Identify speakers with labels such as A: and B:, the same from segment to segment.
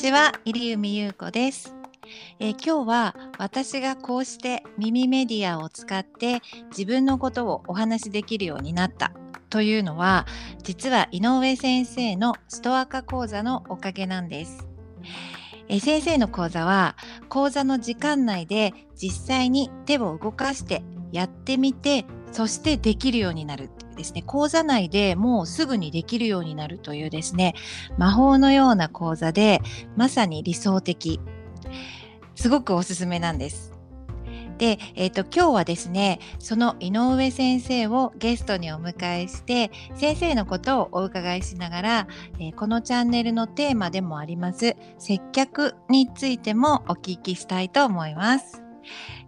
A: ちは、入海優子です、えー今日は私がこうして耳メディアを使って自分のことをお話しできるようになった。というのは実は井上先生のストア化講座のおかげなんです。えー先生の講座は講座の時間内で実際に手を動かしてやってみてそしてできるようになる。ですね講座内でもうすぐにできるようになるというですね魔法のような講座でまさに理想的すごくおすすめなんです。で、えー、と今日はですねその井上先生をゲストにお迎えして先生のことをお伺いしながら、えーこのチャンネルのテーマでもあります接客についてもお聞きしたいと思います。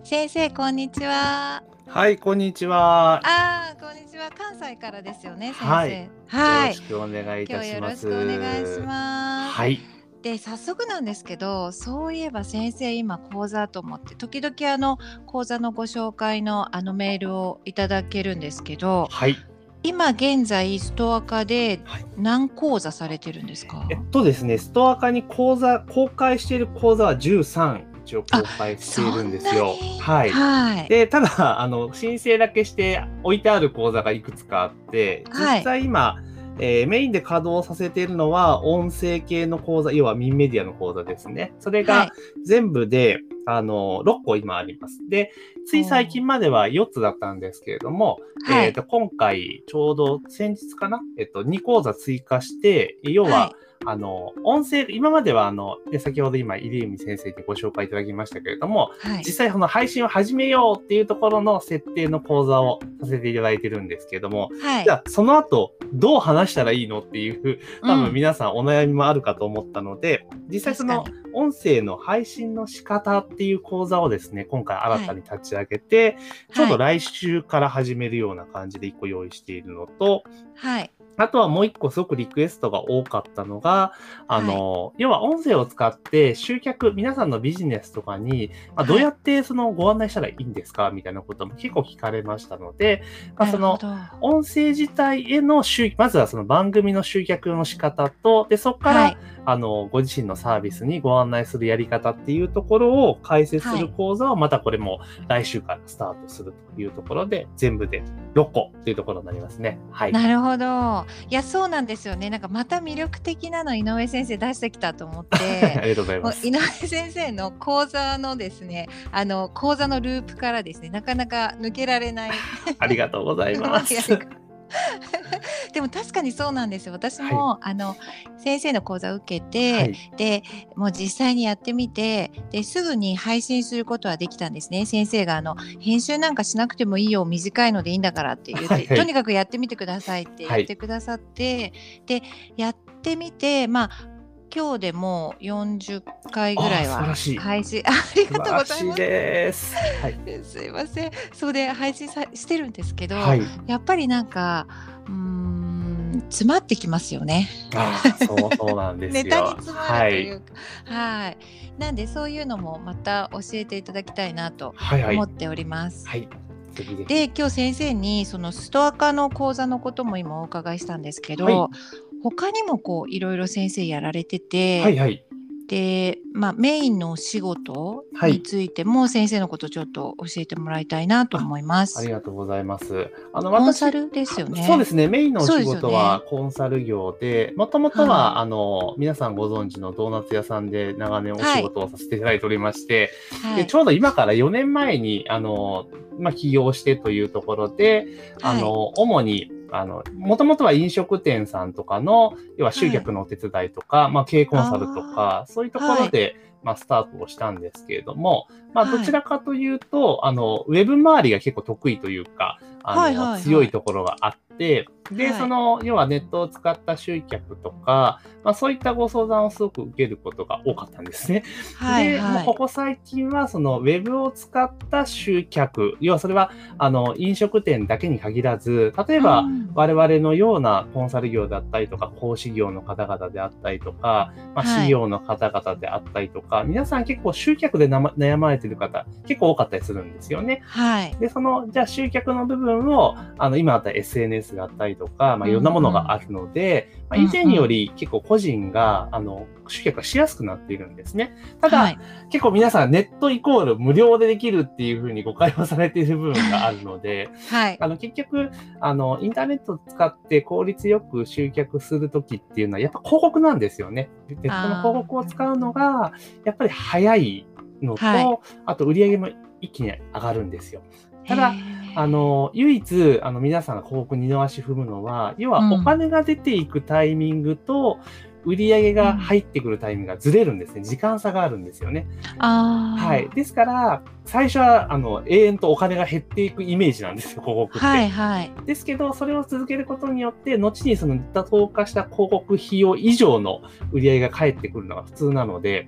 A: 先生こんにちは。
B: はい、こんにちは。
A: あーこんにちは関西からですよね先生。
B: はい
A: はい
B: よろしくお願いい
A: 今日よろし
B: たします。
A: くお願いします。
B: はい。
A: で早速なんですけどそういえば先生今講座と思って時々あの講座のご紹介のあのメールをいただけるんですけど
B: はい。
A: 今現在ストア化で
B: はい
A: 何講座されてるんですか？
B: えっとですね、ストア化に講座、公開している講座は13一応公開しているんですよ。はい。
A: はい
B: で、ただ、あの、申請だけして置いてある講座がいくつかあって、
A: はい
B: 実際今、えーメインで稼働させているのは音声系の講座、要はミンメディアの講座ですね。それ
A: はい
B: が全部で、あの、6個今あります。で、つい最近までは4つだったんですけれども、
A: はい
B: えっと今回、ちょうど先日かな、えっと、2講座追加して、要は、
A: はい
B: あの、音声、今までは、あの、で先ほど今、入海先生にご紹介いただきましたけれども、
A: はい。
B: 実際この配信を始めようっていうところの設定の講座をさせていただいてるんですけれども、
A: はい。
B: じゃあ、その後、どう話したらいいのっていう、多
A: うん。
B: 分皆さんお悩みもあるかと思ったので、実際その音声の配信の仕方っていう講座をですね、今回新たに立ち上げて、ちょうど来週から始めるような感じで一個用意しているのと、
A: はい
B: あとはもう一個すごくリクエストが多かったのが、あの、要は音声を使って集客、皆さんのビジネスとかに、まあ、
A: はい。
B: どうやってそのご案内したらいいんですかみたいなことも結構聞かれましたので、まあ、その音声自体への集、まずはその番組の集客の仕方と、で、そこから、
A: はい。
B: あの、ご自身のサービスにご案内するやり方っていうところを解説する講座をまたこれも来週からスタートするというところで、全部で6個っていうところになりますね。はい。
A: なるほどいやそうなんですよねなんかまた魅力的なの井上先生出してきたと思っ
B: あ
A: て
B: りがとうございます。
A: 井上先生の講座のですねあの講座のループからですねなかなか抜けられない
B: ありがとうございます。
A: でも確かにそうなんですよ。私も、あの先生の講座を受けて、
B: はい。
A: でもう実際にやってみてですぐに配信することはできたんですね。先生があの編集なんかしなくてもいいよ短いのでいいんだからって言って、
B: はいはい。
A: とにかくやってみてくださいって言ってくださって、でやってみてまあ今日でもう40回ぐらいは配信 ありがとうございます。
B: です。はい。
A: すいませんそうで配信さしてるんですけど、
B: はい。
A: やっぱりなんかうーん詰まってきますよね。
B: ああ、そうそうなんですよ。
A: ネタに詰ま
B: はい。
A: るというか、はい、なんでそういうのもまた教えていただきたいなと
B: はいはい
A: 思。っております。
B: はい。ぜひぜひ。
A: で今日先生にそのストア化の講座のことも今お伺いしたんですけど、
B: はい
A: 他にもこういろいろ先生やられてて、
B: はいはい。
A: で、まあ、メインのお仕事
B: はい
A: についても先生のことちょっと教えてもらいたいなと思います。
B: ありがとうございます。あの、
A: コンサルですよね。
B: そうですね。メインのお仕事はコンサル業で、もともと
A: は
B: は、あの、皆さんご存知のドーナツ屋さんで長年お仕事をさせていただいておりまして、
A: はい
B: でちょうど今から4年前に、あの、まあ、起業してというところで、あの、主に、あの、もともとは飲食店さんとかの、要は集客のお手伝いとか、まあ、経営コンサルとか、そういうところで、まあ、スタートをしたんですけれども、まあ、
A: はい。
B: どちらかというと、あの、ウェブ周りが結構得意というか、あの、
A: はいはいはい。
B: 強いところがあって、で、
A: はい。
B: その、要はネットを使った集客とか、まあ、そういったご相談をすごく受けることが多かったんですね。で、
A: はいはい。
B: もうここ最近は、その、ウェブを使った集客、要はそれは、あの、飲食店だけに限らず、例えば、
A: うん。
B: 我々のようなコンサル業だったりとか、講師業の方々であったりとか、まあ、
A: はい。
B: 事業の方々であったりとか、皆さん結構集客で悩まれてる方、結構多かったりするんですよね。
A: はい。
B: で、その、じゃあ集客の部分を、あの、今あった SNS SNS があったりとか、まあ、いろんなものがあるので、まあ、以前より結構個人が、あの、集客がしやすくなっているんですね。ただ、
A: はい
B: 結構皆さんネットイコール無料でできるっていうふうに誤解をされている部分があるので、
A: はい。
B: あの結局あの、インターネットを使って効率よく集客するときっていうのは、やっぱ広告なんですよね。ネットの広告を使うのが、やっぱり早いのと、
A: はい
B: あと売り上げも一気に上がるんですよ。ただあの、唯一、あの、皆さんが広告二の足踏むのは、要は
A: うん
B: お金が出ていくタイミングと、売り上げが入ってくるタイミングがずれるんですね。時間差があるんですよね。はい。ですから、最初は、あの、永遠とお金が減っていくイメージなんですよ、広告って。
A: はいはい。
B: ですけど、それを続けることによって、後にその妥当化した広告費用以上の売り上げが返ってくるのが普通なので。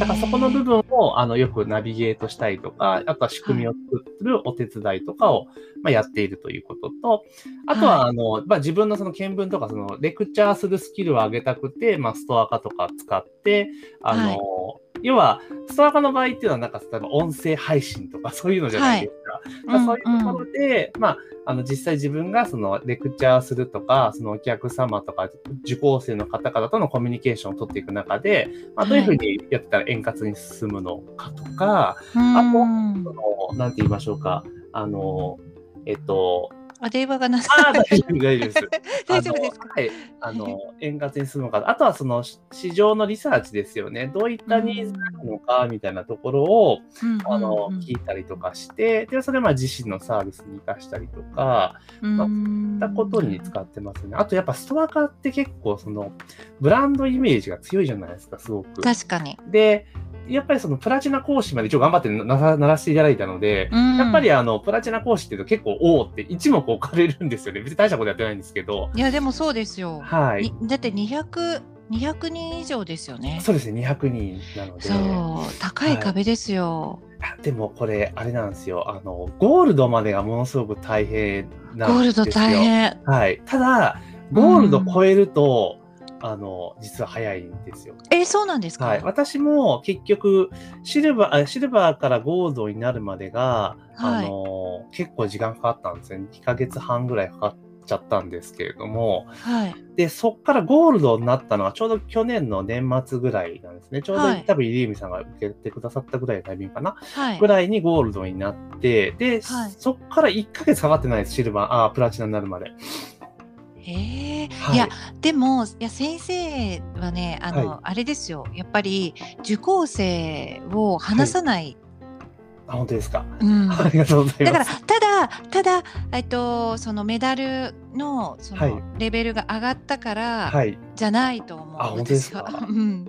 B: だからそこの部分を、あの、よくナビゲートしたりとか、あとは仕組みを作るお手伝いとかを、まあ、やっているということと、あとは、あの、まあ、自分のその見聞とか、その、レクチャーするスキルを上げたくて、まあ、ストア化とか使って、あの、
A: はい
B: 要は、ストア化の場合っていうのは、なんか、例えば音声配信とかそういうのじゃないですか。だからそういうところで、まあ、あの、実際自分がそのレクチャーするとか、そのお客様とか受講生の方々とのコミュニケーションを取っていく中で、まあ、どういうふうにやってたら円滑に進むのかとか、
A: うん、
B: あと
A: うん
B: そのなんて言いましょうか、あの、えっと、
A: あ電話がなさ
B: 大丈夫、大丈夫です。
A: 大丈夫ですか？
B: はい。あの、円滑に進むのか。あとはその市場のリサーチですよね。どういったニーズなのか、みたいなところを、あの、聞いたりとかして、で、それをまあ自身のサービスに活かしたりとか、まあ
A: うん
B: ったことに使ってますね。あとやっぱストア化って結構その、ブランドイメージが強いじゃないですか、すごく。
A: 確かに。
B: で、やっぱりそのプラチナ講師まで一応頑張ってならせていただいたので、
A: うん
B: やっぱりあの、プラチナ講師っていうと結構、おおって一目置かれるんですよね。別に大したことやってないんですけど。
A: いやでもそうですよ。
B: はい。
A: にだって200 200人以上ですよね。
B: そうですね、200人なので。
A: そう高い壁ですよ。
B: あでもこれ、あれなんですよ。あの、ゴールドまでがものすごく大変なんですよ。
A: ゴールド大変。
B: はい。ただ、ゴールド超えると、あの、実は早いんですよ。
A: えそうなんですか？
B: はい。私も結局、シルバー、あシルバーからゴールドになるまでが、
A: はい
B: あの、結構時間かかったんですよね。2ヶ月半ぐらいかかっちゃったんですけれども、
A: はい。
B: で、そっからゴールドになったのはちょうど去年の年末ぐらいなんですね。ちょうど、
A: はい
B: 多分、入江美さんが受けてくださったぐらいのタイミングかな。
A: はい
B: ぐ。らいにゴールドになって、で、
A: はい
B: そっから1ヶ月かかってないです、シルバー、あープラチナになるまで。
A: ええ
B: はい
A: いやでもいや先生はねあの、
B: は
A: あれですよやっぱり受講生を話さない。
B: あ、本当ですか。
A: うん。
B: ありがとうござい
A: だから
B: ます。
A: ただただえっとそのメダルのそ
B: はい
A: のレベルが上がったから、
B: はい。
A: じゃないと思う。
B: あ本当ですか
A: 私は うん。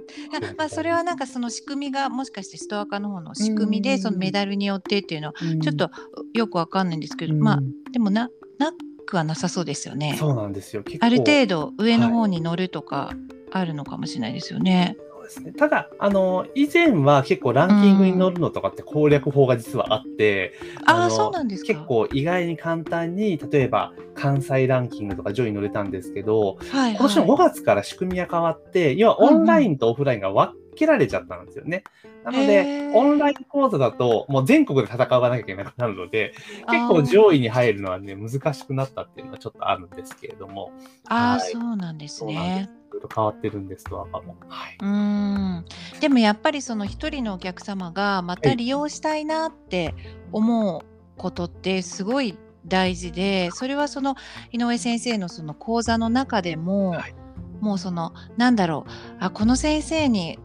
A: まあそれはなんかその仕組みがもしかしてストア化の方の仕組みで
B: うん
A: そのメダルによってっていうのは
B: うん
A: ちょっとよくわかんないんですけど、
B: うん
A: まあでもななくはなさそうですよね。
B: そうなんですよ。
A: ある程度上の方に乗るとかあるのかもしれないですよね。
B: ですね。ただ、あの、以前は結構ランキングに乗るのとかって攻略法が実はあって、
A: ああ
B: の
A: そうなんですか？
B: 結構意外に簡単に、例えば関西ランキングとか上位に乗れたんですけど、
A: はい
B: 今年の
A: はい
B: 5月から仕組みが変わって、要はオンラインとオフラインが分けられちゃったんですよね。なの
A: へ
B: で、
A: ー
B: オンライン講座だと、もう全国で戦わなきゃいけなくなるので、結構上位に入るのはね、難しくなったっていうのはちょっとあるんですけれども、
A: ああ
B: はい
A: そうなんです。ね。
B: いろいろ変わってるんですと、赤も。はい。
A: うーんでもやっぱりその一人のお客様がまた利用したいなって思うことってすごい大事でそれはその井上先生のその講座の中でも、
B: はい
A: もうそのなんだろうあこの先生に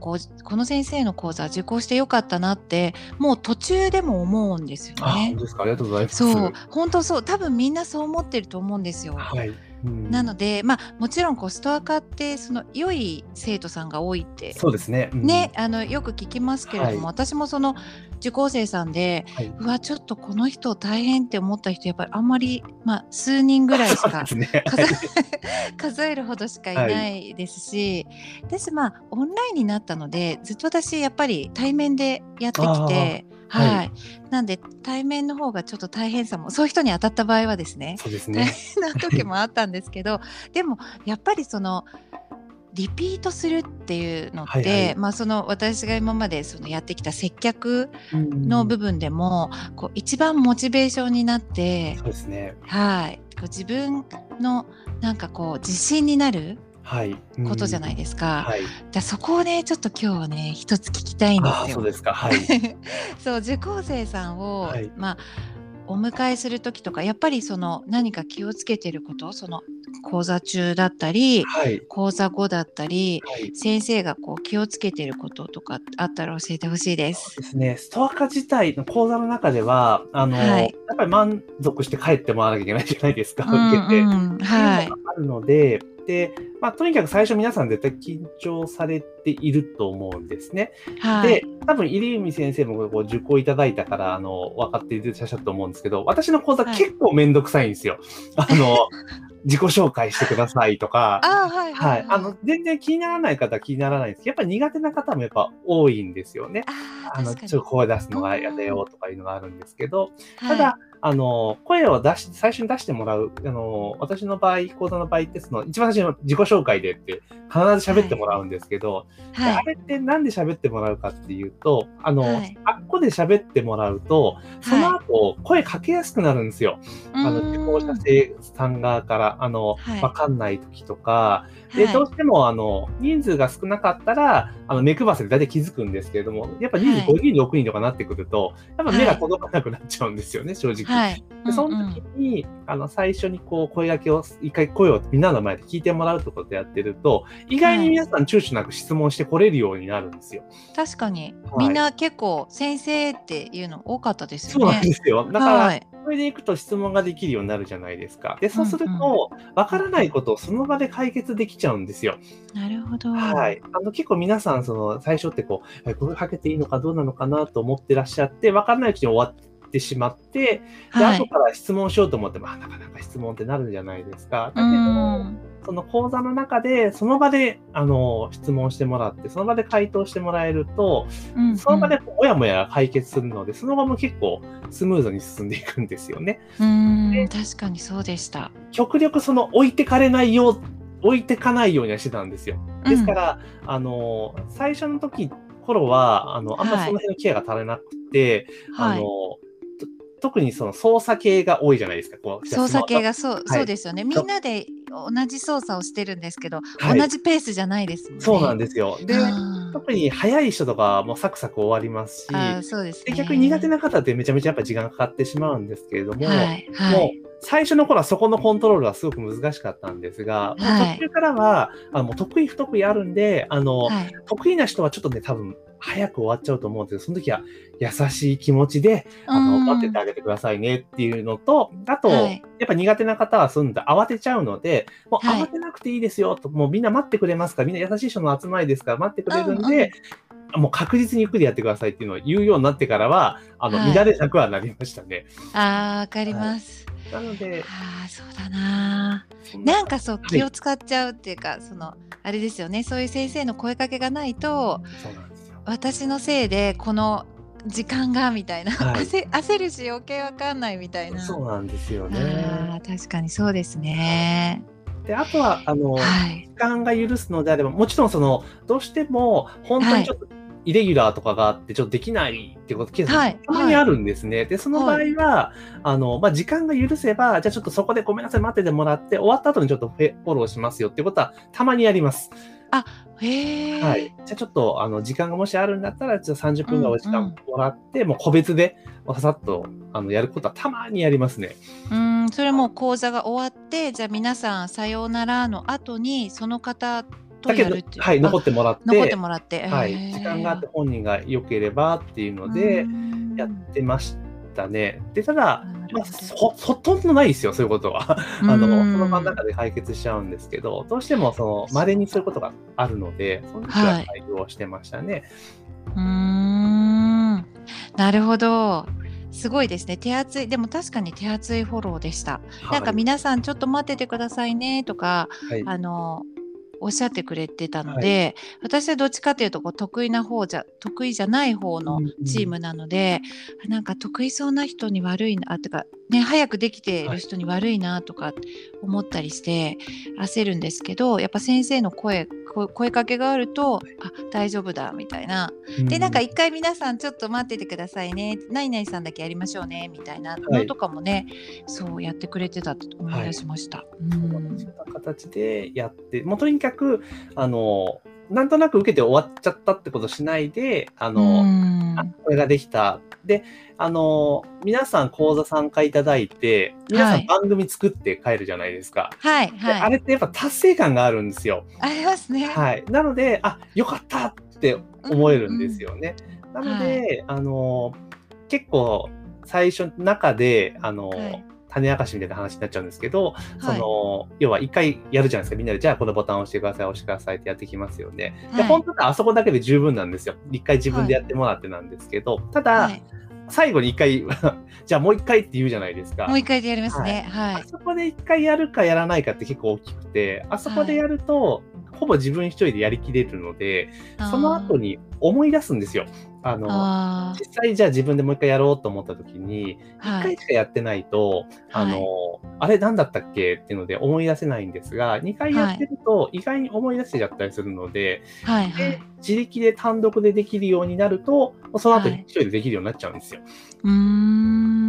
A: こうこの先生の講座受講してよかったなってもう途中でも思うんですよ
B: あ、
A: ね
B: 本当。ですか？ありがとうございます。
A: そう本当そう多分みんなそう思ってると思うんですよ。
B: はい。うん
A: なのでまあもちろんこうストア化ってその良い生徒さんが多いって
B: そうですね。うん
A: ね、あのよく聞きますけれども、
B: はい
A: 私もその受講生さんで
B: はい。
A: うわちょっとこの人大変って思った人やっぱりあんまり、まあ、数人ぐらいしか。数 数えるほどしかいないですし、私まあオンラインになったのでずっと私やっぱり対面でやってきて。はい、
B: はい
A: なんで対面の方がちょっと大変さもそういう人に当たった場合はですね大
B: そうですね。
A: 変な時もあったんですけど でもやっぱりそのリピートするっていうのって、
B: はいはい
A: まあその私が今までそのやってきた接客
B: うん
A: の部分でも、こう一番モチベーションになって
B: そうですね。
A: はいこう自分のなんかこう自信になる
B: はい。
A: ことじゃない
B: い
A: ですか。
B: はい。
A: じゃあそこをねちょっと今日はね一つ聞きたいんですよ。
B: そうですか。はい。
A: そう受講生さんを、
B: はい
A: まあお迎えする時とかやっぱりその何か気をつけてることその講座中だったり
B: はい。
A: 講座後だったり
B: はい。
A: 先生がこう気をつけてることとかあったら教えてほしいです。
B: ですね、ストア化自体の講座の中では、あの、
A: はい
B: やっぱり満足して帰ってもらわなきゃいけないじゃないですか、
A: うん
B: 受けて。
A: うんはい
B: っていあるので、で、まあ、とにかく最初皆さん絶対緊張されていると思うんですね。
A: はい
B: で、多分、入海先生もこう受講いただいたから、あの、分かっていらっしゃると思うんですけど、私の講座
A: はい
B: 結構めんどくさいんですよ。あの、自己紹介してくださいとか、
A: あーはい
B: はい。あの、全然気にならない方は気にならないんですけど、やっぱり苦手な方もやっぱ多いんですよね。あの、ちょっと声出すのが嫌だよとかいうのがあるんですけど、た
A: はい
B: だ、あの、声を出し、最初に出してもらう、あの、私の場合、講座の場合って、その、一番最初の自己紹介でって、必ず喋ってもらうんですけど、で
A: はい。
B: あれってなんで喋ってもらうかっていうと、あの、
A: はい。
B: あっこで喋ってもらうと、その後、声かけやすくなるんですよ。あの、受講者生さん側から、あの、
A: はい。
B: わかんない時とか、で、
A: はい
B: どうしても、あの、人数が少なかったら、あの、目配せで大体気づくんですけれども、やっぱ人数
A: はい
B: 5人、6人とかなってくると、やっぱ目が届かなくなっちゃうんですよね、正直。
A: はい。
B: で、その時に、あの、最初にこう、声掛けを、一回声をみんなの前で聞いてもらうってことをやってると、意外に皆さん躊躇なく質問してこれるようになるんですよ。
A: 確かに、
B: はい
A: みんな結構先生っていうの多かったです
B: そう
A: よね。
B: なんですよ。だから、
A: はい。
B: それでいくと質問ができるようになるじゃないですか。で、そうすると、わからないことをその場で解決できちゃうんですよ。
A: なるほど。
B: はい。あの、結構皆さん、その、最初ってこう、え声かけていいのかどうなのかなと思ってらっしゃって、わからないうちに終わってしまって、で、
A: はい
B: 後から質問しようと思っても、あ、なかなか質問ってなるんじゃないですか。だけ
A: う
B: ど、
A: ん
B: その講座の中で、その場で、あの、質問してもらって、その場で回答してもらえると、
A: うん
B: その場でもやもや解決するので、その場も結構スムーズに進んでいくんですよね。
A: うん
B: で
A: 確かにそうでした。
B: 極力その置いてかれないよう、置いてかないようにはしてたんですよ。ですから、あの、最初の時、頃は、あの、あんまりその辺のケアが足りなくて、あの、
A: はい。
B: と特にその操作系が多いじゃないですか。こう
A: 操作系がそう、
B: はい
A: そうですよね。みんなで同じ操作をしてるんですけど、
B: はい
A: 同じペースじゃないですもんね。
B: そうなん
A: で
B: ですよ。で、
A: あ
B: 特に早い人とかはもうサクサク終わりますし、
A: そうです
B: で
A: ね。
B: 逆に苦手な方ってめちゃめちゃやっぱ時間かかってしまうんですけれども、
A: はいは
B: もう
A: い
B: 最初の頃はそこのコントロールはすごく難しかったんですが、
A: はい
B: 途中からは、あの得意不得意あるんで、あの、
A: はい
B: 得意な人はちょっとね、多分早く終わっちゃうと思うんですけど、その時は優しい気持ちで、あの、
A: うん。
B: 待っててあげてくださいねっていうのと、あと、
A: はい。
B: やっぱ苦手な方はすんだ。慌てちゃうので、もう
A: はい。
B: 慌てなくていいですよと、もうみんな待ってくれますか？ら、みんな優しい人の集まりですか？ら待ってくれるんで、もう確実にゆっくりやってくださいっていうのを言うようになってからは、あの、
A: はい。
B: 乱れなくはなりましたね。
A: あーわかります。
B: なので、
A: ああそうだな。
B: そん
A: なんかそう
B: い。
A: 気を使っちゃうっていうか、そのあれですよね。そういう先生の声かけがないと
B: そうなん。
A: 私のせいでこの時間がみたいな、
B: はい
A: 焦焦るし余計わかんないみたいな。
B: そうなんですよね。
A: 確かにそうですね。
B: で、あとは、あの、
A: はい。
B: 時間が許すのであれば、もちろんその、どうしても、本当にちょっと、イレギュラーとかがあって、ちょっとできないってこと、ケース
A: はい
B: たまにあるんですね。で、その場合は、あの、まあ、時間が許せば、じゃあちょっとそこでごめんなさい、待っててもらって、終わった後にちょっとフォローしますよってことは、たまにやります。
A: へえ。
B: はい。じゃあちょっと、あの、時間がもしあるんだったら、じゃあ30分ぐらいお時
A: うんうん
B: 間もらって、もう個別で、ささっと、あの、やることはたまにやりますね。
A: うんそれも講座が終わってじゃあ皆さんさようならの後にその方と
B: だ。はい、
A: あ
B: 残ってもらって、
A: 残ってもらって。
B: はい、時間があって本人が良ければっていうので
A: うん
B: やってましたね。で、ただ、まあ、
A: ほど
B: ほほとんどないですよ、そういうことは。あの、
A: うん
B: その場の中で解決しちゃうんですけど、どうしても、その、稀にそういうことがあるので、その時は対応してましたね。
A: うーんなるほど。すごいですね。手厚い、でも確かに手厚いフォローでした。なんか
B: はい
A: 皆さんちょっと待っててくださいねとか、
B: はい
A: あの、おっしゃってくれてたので、私はどっちかというとこう得意な方じゃ得意じゃない方のチームなので、なんか得意そうな人に悪いなあてかね早くできている人に悪いなとか思ったりして焦るんですけどやっぱ先生の声こ声かけがあるとあ大丈夫だみたいな。でなんか一回皆さんちょっと待っててくださいね何々さんだけやりましょうねみたいなのとかもね、そうやってくれてたと思い出しました。
B: うん。形でやってもうとにかくあのなんとなく受けて終わっちゃったってことしないで、あの、あこれができた。で、あの、皆さん講座参加いただいて、皆さん番組作って帰るじゃないですか。
A: はい、はい。
B: あれってやっぱ達成感があるんですよ。
A: ありますね。
B: はい。なので、あ、よかったって思えるんですよね。うんうん、なので、はい、あの、結構最初中で、あの、はい種明かしみたいな話になっちゃうんですけど、はい、その、要は一回やるじゃないですか。みんなで、じゃあこのボタンを押してください、押してくださいってやってきますよね。はい、で、本当はあそこだけで十分なんですよ。一回自分でやってもらってなんですけど、ただ、はい、最後に一回じゃあもう一回って言うじゃないですか。
A: もう一回でやりますね。はい。
B: あそこで一回やるかやらないかって結構大きくて、あそこでやると、ほぼ自分一人でやりきれるので、その後に思い出すんですよ。あの、あ実際じゃあ自分でもう一回やろうと思った時に、一、回しかやってないと、あの、あれ何だったっけっていうので思い出せないんですが、2回やってると意外に思い出せちゃったりするので、はいはい、で自力で単独でできるようになると、その後一人でできるようになっちゃうんですよ。
A: うん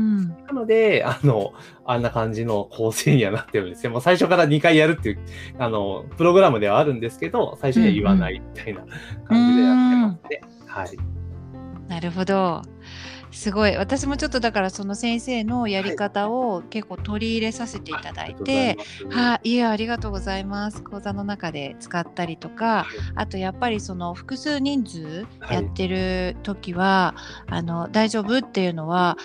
B: なので、あの、あんな感じの構成にはなってるんですよ。もう最初から2回やるっていう、あの、プログラムではあるんですけど、最初には言わないみたいな感じでやってますね。はい。
A: なるほど。すごい。私もちょっとだからその先生のやり方を結構取り入れさせていただいて、はい、いやありがとうございます。講座の中で使ったりとか、あとやっぱりその複数人数やってる時は、あの大丈夫っていうのは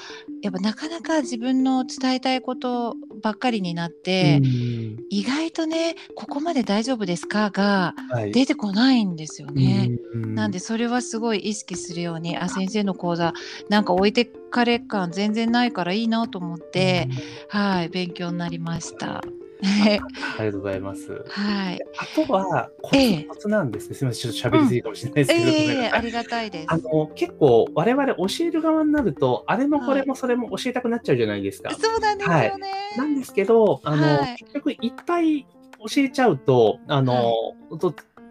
A: やっぱなかなか自分の伝えたいことばっかりになって、意外とねここまで大丈夫ですか？が出てこないんですよね。なんでそれはすごい意識するようにあ先生の講座なんか置いてかれ感全然ないからいいなと思って、はい勉強になりました。
B: ありがとうございます。
A: はい。
B: あとは、コツコツなんですね。すみません、ちょっと喋りすぎかもしれないですけど、
A: ええありがたいです。
B: あの、結構、我々教える側になると、あれもこれもそれも教えたくなっちゃうじゃないですか。
A: そうなんですよね。
B: なんですけど、あの、結局いっぱい教えちゃうと、あの、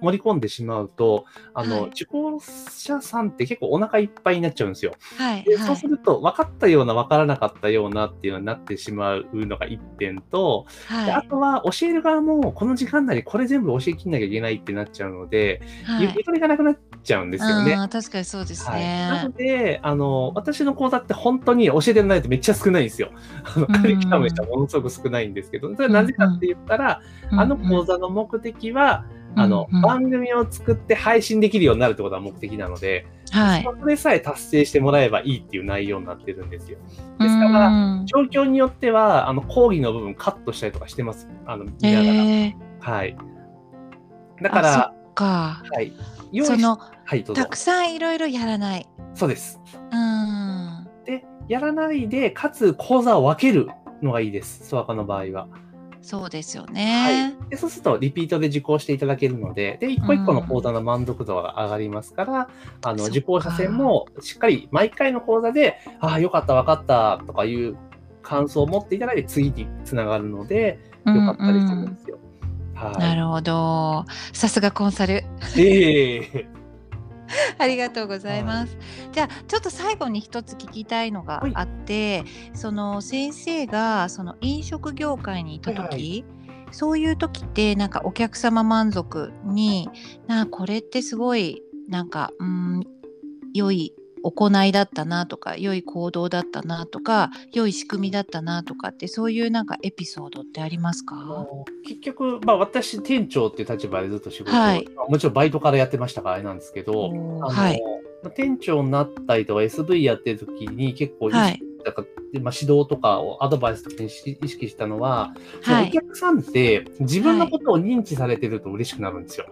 B: 盛り込んでしまうと、あの、はい、受講者さんって結構お腹いっぱいになっちゃうんですよ。
A: はい、
B: でそうすると、分かったような、分からなかったようなっていうのになってしまうのが一点と、はい、あとは教える側も、この時間内にこれ全部教えきんなきゃいけないってなっちゃうので、ゆとりがなくなっちゃうんですよね。
A: 確かにそうですね。
B: なので、あの、私の講座って本当に教えてないとめっちゃ少ないんですよ。あの、カリキュラムにしてはものすごく少ないんですけど、それはなぜかって言ったら、あの講座の目的は、あの、うんうん、番組を作って配信できるようになるってことが目的なので、はい、それさえ達成してもらえばいいっていう内容になってるんですよ。ですから、状況によっては、あの、講義の部分カットしたりとかしてます。あの、見ながら。えー、はい。だから、
A: か。
B: はい。
A: その、はい、たくさんいろいろやらない。
B: そうです。
A: うん。
B: で、やらないで、かつ講座を分けるのがいいです。ソワカの場合は。
A: そうですよね。
B: はい、でそうすると、リピートで受講していただけるので、で、一個一個の講座の満足度が上がりますから、うん、あの、受講者戦もしっかり毎回の講座で、ああ、よかった、分かったとかいう感想を持っていただいて、次につながるので、よかったりするんですよ。
A: うんうん、はい、なるほど。さすがコンサル。
B: ええー
A: ありがとうございます。じゃあちょっと最後に一つ聞きたいのがあって、はい、その先生がその飲食業界にいた時、はいはい、そういう時ってなんかお客様満足になこれってすごいなんかうん良い行いだったなとか良い行動だったなとか良い仕組みだったなとかってそういうなんかエピソードってありますか？
B: 結局、まあ、私店長っていう立場でずっと仕事を、はい、もちろんバイトからやってましたからあれなんですけど、はい、店長になったりとか SV やってる時に結構意識だかまあ、指導とかをアドバイスとかに意識したのは、はい、お客さんって自分のことを認知されてると嬉しくなるんですよ。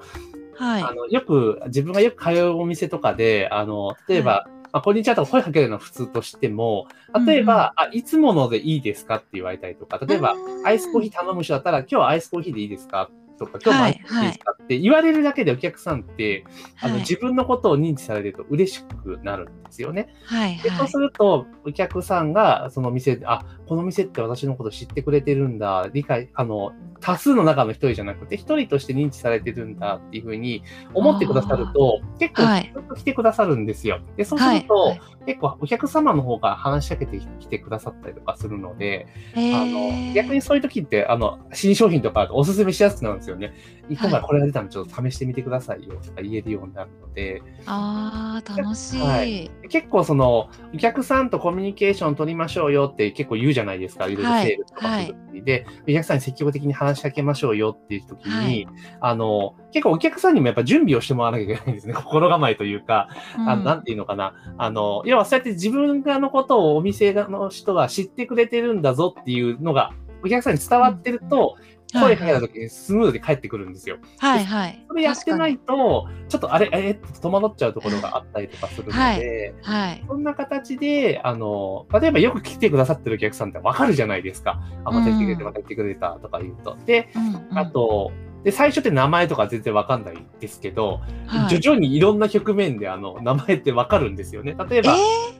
A: はい、
B: あのよく、自分がよく通うお店とかで、あの例えば、はいまあ、こんにちはと声かけるのは普通としても、例えば、うん、あ、いつものでいいですかって言われたりとか、例えば、アイスコーヒー頼む人だったら、今日はアイスコーヒーでいいですか？とか、今日もアイスコーヒーですかっって言われるだけでお客さんって、あの
A: はい
B: 自分のことを認知されると嬉しくなるんですよね。
A: はいはい。
B: でそうす。ると、お客さんがその店で、あ、この店って私のこと知ってくれてるんだ、理解、あの、多数の中の一人じゃなくて、一人として認知されてるんだっていうふうに思ってくださると、結構
A: はい
B: ずっと来てくださるんですよ。で、そうす
A: はい
B: ると、
A: はい
B: 結構お客様の方が話しかけてきてくださったりとかするので、
A: へ
B: あ
A: ー
B: の、逆にそういう時って、あの、新商品とかおすすめしやすくなるんですよね。今回これが出たのでちょっと試してみてくださいよとか言えるようになるので、
A: ああ、楽しい。
B: はい結構その、お客さんとコミュニケーション取りましょうよって結構言うじゃないですか。いろいろ
A: はい
B: セールスとかする時にで、お客さんに積極的に話しかけましょうよっていう時に、
A: はい
B: あの、結構お客さんにもやっぱ準備をしてもらわなきゃいけないんですね。心構えというか、あの、なんていうのかな。あの、要はそうやって自分がのことをお店の人が知ってくれてるんだぞっていうのが、お客さんに伝わってると、
A: うん
B: 声かけた時にスムーズに返ってくるんですよ。
A: はいはい。
B: それやってないと、ちょっとあれ、えって戸惑っちゃうところがあったりとかするので、
A: はいはい。
B: そんな形で、あの、例えばよく来てくださってるお客さんってわかるじゃないですか。あ、また言ってくれて、
A: うん
B: また言ってくれたとか言うと。で、
A: うんうん
B: あ、と、で、最初って名前とか全然わかんないんですけど、
A: はい
B: 徐々にいろんな局面であの、名前ってわかるんですよね。例えば、
A: え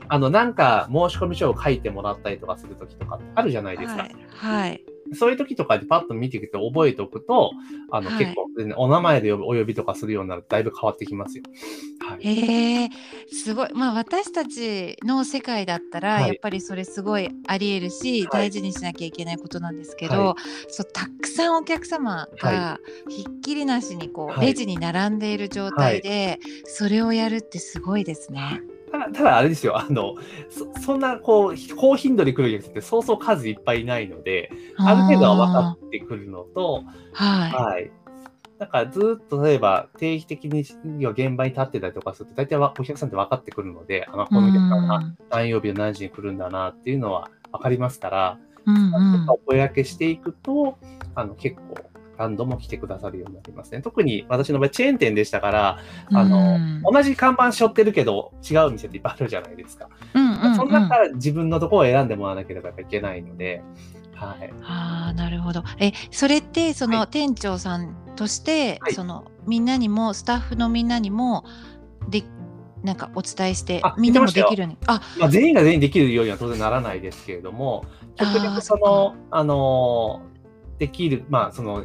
B: あの、なんか申し込み書を書いてもらったりとかするときとかあるじゃないですか。
A: ーはい。はい。
B: そういう時とかでパッと見てきて覚えておくと、あの、
A: はい
B: 結構、ね、お名前でお呼びとかするようになるとだいぶ変わってきますよ。はい。
A: へえ、すごい。まあ私たちの世界だったら、
B: はい
A: やっぱりそれすごいあり得るし、
B: はい
A: 大事にしなきゃいけないことなんですけど、
B: は
A: そうたくさんお客様がひっきりなしにこう、
B: はい
A: レジに並んでいる状態で、それをやるってすごいですね。
B: ただ、ただあれですよ、あの、そそんな、こう、高頻度で来るお客さんってそうそう数いっぱいいないので、ある程度は分かってくるのと、
A: あーは
B: はい。だからずっと例えば定期的に現場に立ってたりとかすると、大体はお客さんって分かってくるので、あの、
A: い。
B: このお客さんが
A: うん
B: 何曜日の何時に来るんだなっていうのは分かりますから、
A: うんうん
B: お声掛けしていくと、あの、結構何度も来てくださるようになりますね。特に私の場合、チェーン店でしたから、あの、
A: うん
B: 同じ看板背負ってるけど、違う店っていっぱいあるじゃないですか。
A: うんうんうん
B: その中から自分のところを選んでもらわなければいけないので、はい。
A: ああなるほど。えそれってそ
B: は
A: の店長さんとして、
B: はい
A: そのみんなにもスタッフのみんなにもでなんかお伝えして
B: あ
A: みんなもできるに？あ
B: まあ、全員が全員できるようには当然ならないですけれども、極
A: あー
B: 力その、あのーできる、まあ、その、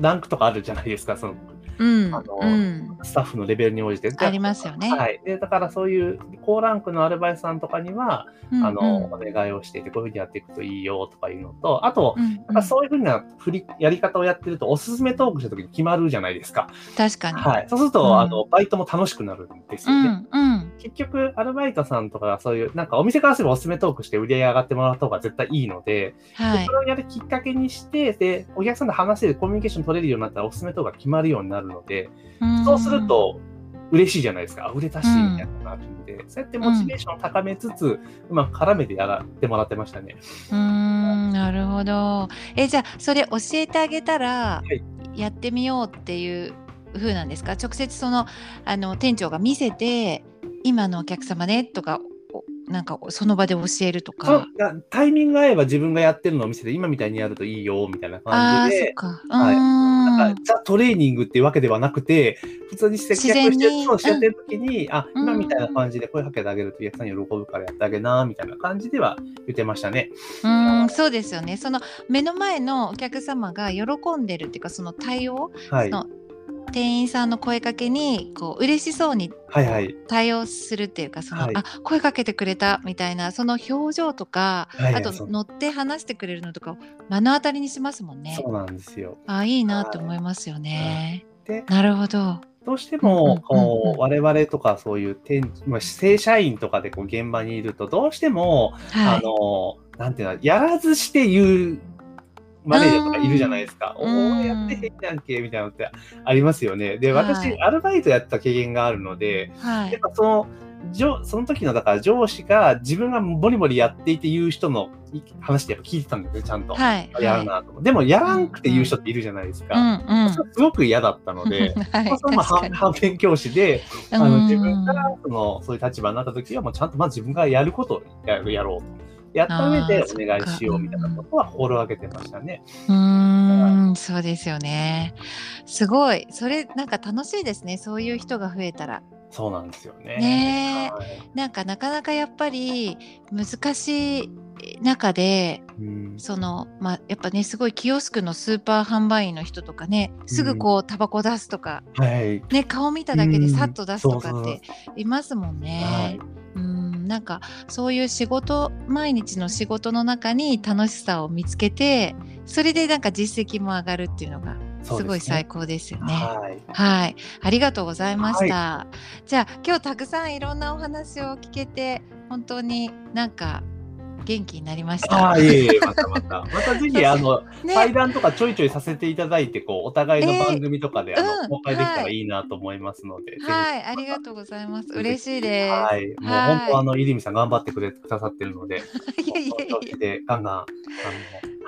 B: ランクとかあるじゃないですか、その、
A: うん
B: あの
A: うん
B: スタッフのレベルに応じて。
A: ありますよね。
B: はい。で、だからそういう高ランクのアルバイトさんとかには、
A: うん
B: あの、お願いをしていて、こういうふうにやっていくといいよとかいうのと、あと、
A: うんうん
B: やっぱそういうふうな振りやり方をやってると、おすすめトークしたときに決まるじゃないですか。
A: 確かに。
B: はい。そうすると、
A: うん
B: あの、バイトも楽しくなるんです
A: う
B: よね。
A: んうん
B: 結局、アルバイトさんとかがそういう、なんかお店からすればおすすめトークして売り上げ上がってもらった方が絶対いいので、
A: はい
B: それをやるきっかけにして、で、お客さんと話せる、コミュニケーション取れるようになったらおすすめトークが決まるようになるので、
A: ん
B: そうすると嬉しいじゃないですか。あ売れたし、みたいなのがあるんで、そうやってモチベーションを高めつつ、うまく絡めてやらってもらってましたね。
A: うーんなるほど。えじゃあそれ教えてあげたら、
B: い
A: やってみようっていう風なんですか？直接そのあの店長が見せて今のお客様ねとかおなんかその場で教えるとか。
B: なタイミングが合えば自分がやってるのを見せて、今みたいにやるといいよ、みたいな感じで。はいザ・トレーニングっていうわけではなくて、普通に接客して
A: 自然に
B: そうしてやってる時に、あ、
A: うん
B: 今みたいな感じで声かけてあげるとお客さん喜ぶからやってあげな、みたいな感じでは言ってましたね。
A: うーんそうですよね。その目の前のお客様が喜んでるっていうかその対応、
B: はい。
A: その店員さんの声かけにこう嬉しそうに。対応するっていうかその、
B: はい
A: あ声かけてくれたみたいなその表情とか、
B: はい
A: あと乗って話してくれるのとかを目の当たりにしますもんね。
B: そうなんですよ。
A: あいいなって思いますよね。
B: で、
A: なるほど。
B: どうしても、こう、我々とかそういう店、まあ、正社員とかでこう現場にいると、どうしても、
A: はい。
B: あの、なんていうの、やらずして言うマネージャーとかいるじゃないですか。お
A: うん
B: お、やってへんやんけ、みたいなのってありますよね。で、
A: はい
B: 私、アルバイトやってた経験があるので、
A: はい。
B: やっぱその、上その時のだから上司が自分がボリボリやっていて言う人の話ってやっぱ聞いてたんですよ、ちゃんと。
A: はい。
B: やるなと思って。でも、やらんくて言う人っているじゃないですか。
A: うんうん。
B: すごく嫌だったので、
A: はい。
B: そうするとまあ
A: 確かに
B: 反反面教師で、あの
A: うん
B: 自分がそのそういう立場になった時は、もうちゃんとまず自分がやることをややろうと。やった上でお願いしようみたいなことは心がけてましたね。
A: うーん、そうですよね。すごい。それなんか楽しいですね。そういう人が増えたら。
B: そうなんですよね。
A: ねえ
B: はい
A: なんかなかなかやっぱり難しい中で、
B: うん
A: そのまあやっぱねすごいキオスクのスーパー販売員の人とかね、すぐこうタバコ出すとか、
B: はい。
A: ね顔見ただけでさっと出すとか
B: うん
A: っていますもんね。
B: はい
A: うんなんかそういう仕事毎日の仕事の中に楽しさを見つけてそれでなんか実績も上がるっていうのが
B: す
A: ごい最高ですよね。
B: はい。
A: はい、ありがとうございました。じゃあ今日たくさんいろんなお話を聞けて本当になんか元気になりました。
B: ああ、いえいえ、またまた。またぜひ、あの、
A: ね
B: 対談とかちょいちょいさせていただいて、こう、お互いの番組とかで、あ
A: うん
B: の、公開できたらいいなと思いますので、
A: はい、ありがとうございます。嬉しいです。
B: はい。もう
A: はい
B: 本当、あの、入見さん頑張ってくれくださってるので、
A: いやいやい
B: 調子でガンガン、あ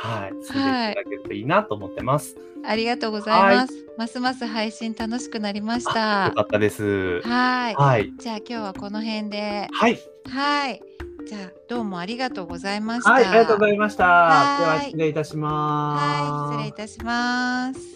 B: の、はい、進んでいただけるといいなと思ってます。
A: や、ありがとうございます。ますます配信楽しくなりました
B: よ。かったです。
A: はい。
B: はい。
A: じゃあ今日はこの辺で。
B: はい。
A: はい。じゃあどうもありがとうございました。
B: はい、ありがとうございました。では失礼いたします。
A: はい、失礼いたします。